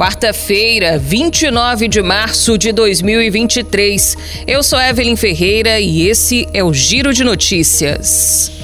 Quarta-feira, 29 de março de 2023. Eu sou Evelyn Ferreira e esse é o Giro de Notícias.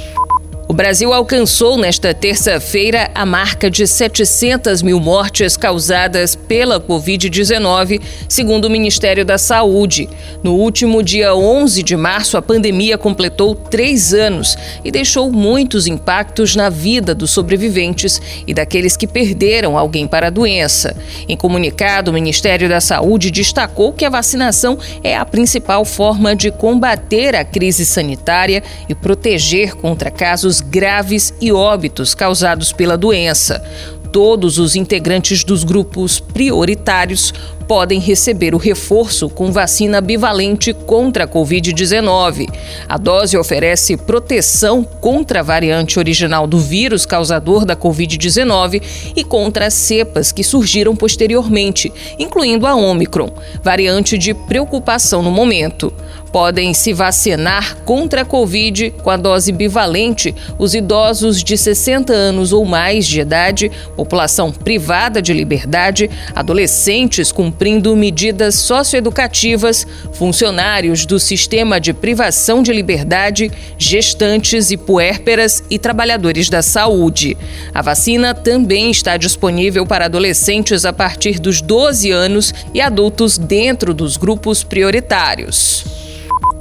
Brasil alcançou nesta terça-feira a marca de 700 mil mortes causadas pela Covid-19, segundo o Ministério da Saúde. No último dia 11 de março, a pandemia completou três anos e deixou muitos impactos na vida dos sobreviventes e daqueles que perderam alguém para a doença. Em comunicado, o Ministério da Saúde destacou que a vacinação é a principal forma de combater a crise sanitária e proteger contra casos graves e óbitos causados pela doença. Todos os integrantes dos grupos prioritários podem receber o reforço com vacina bivalente contra a Covid-19. A dose oferece proteção contra a variante original do vírus causador da Covid-19 e contra as cepas que surgiram posteriormente, incluindo a Omicron, variante de preocupação no momento. Podem se vacinar contra a Covid com a dose bivalente os idosos de 60 anos ou mais de idade, população privada de liberdade, adolescentes cumprindo medidas socioeducativas, funcionários do sistema de privação de liberdade, gestantes e puérperas e trabalhadores da saúde. A vacina também está disponível para adolescentes a partir dos 12 anos e adultos dentro dos grupos prioritários.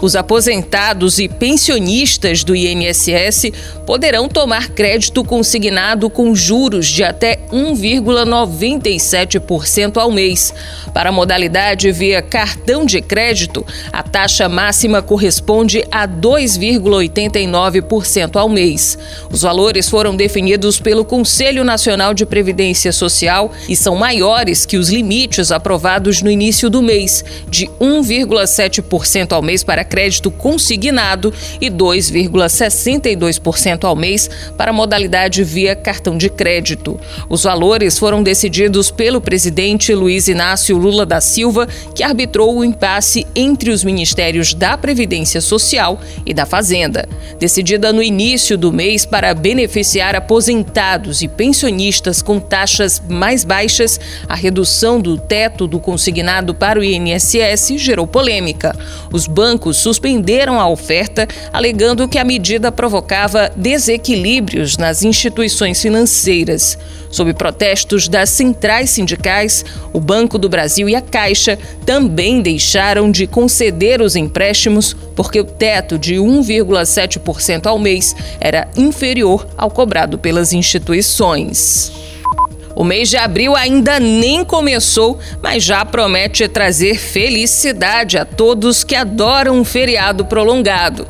Os aposentados e pensionistas do INSS poderão tomar crédito consignado com juros de até 1,97% ao mês. Para a modalidade via cartão de crédito, a taxa máxima corresponde a 2,89% ao mês. Os valores foram definidos pelo Conselho Nacional de Previdência Social e são maiores que os limites aprovados no início do mês, de 1,7% ao mês para crédito consignado e 2,62% ao mês para a modalidade via cartão de crédito. Os valores foram decididos pelo presidente Luiz Inácio Lula da Silva, que arbitrou o impasse entre os ministérios da Previdência Social e da Fazenda. Decidida no início do mês para beneficiar aposentados e pensionistas com taxas mais baixas, a redução do teto do consignado para o INSS gerou polêmica. Os bancos suspenderam a oferta, alegando que a medida provocava desequilíbrios nas instituições financeiras. Sob protestos das centrais sindicais, o Banco do Brasil e a Caixa também deixaram de conceder os empréstimos porque o teto de 1,7% ao mês era inferior ao cobrado pelas instituições. O mês de abril ainda nem começou, mas já promete trazer felicidade a todos que adoram um feriado prolongado.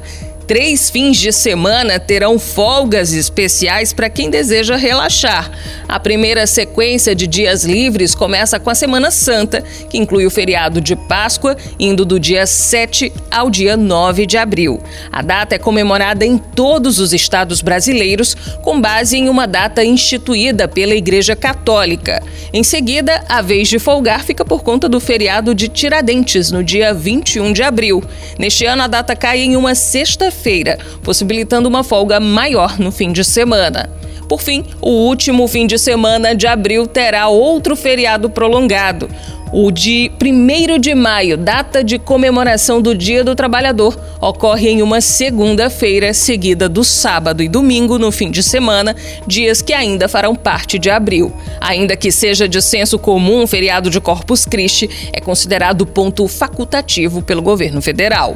Três fins de semana terão folgas especiais para quem deseja relaxar. A primeira sequência de dias livres começa com a Semana Santa, que inclui o feriado de Páscoa, indo do dia 7 ao dia 9 de abril. A data é comemorada em todos os estados brasileiros, com base em uma data instituída pela Igreja Católica. Em seguida, a vez de folgar fica por conta do feriado de Tiradentes, no dia 21 de abril. Neste ano, a data cai em uma sexta feira possibilitando uma folga maior no fim de semana. Por fim, o último fim de semana de abril terá outro feriado prolongado. O de 1 de maio, data de comemoração do Dia do Trabalhador, ocorre em uma segunda-feira, seguida do sábado e domingo no fim de semana, dias que ainda farão parte de abril. Ainda que seja de senso comum, o feriado de Corpus Christi é considerado ponto facultativo pelo governo federal.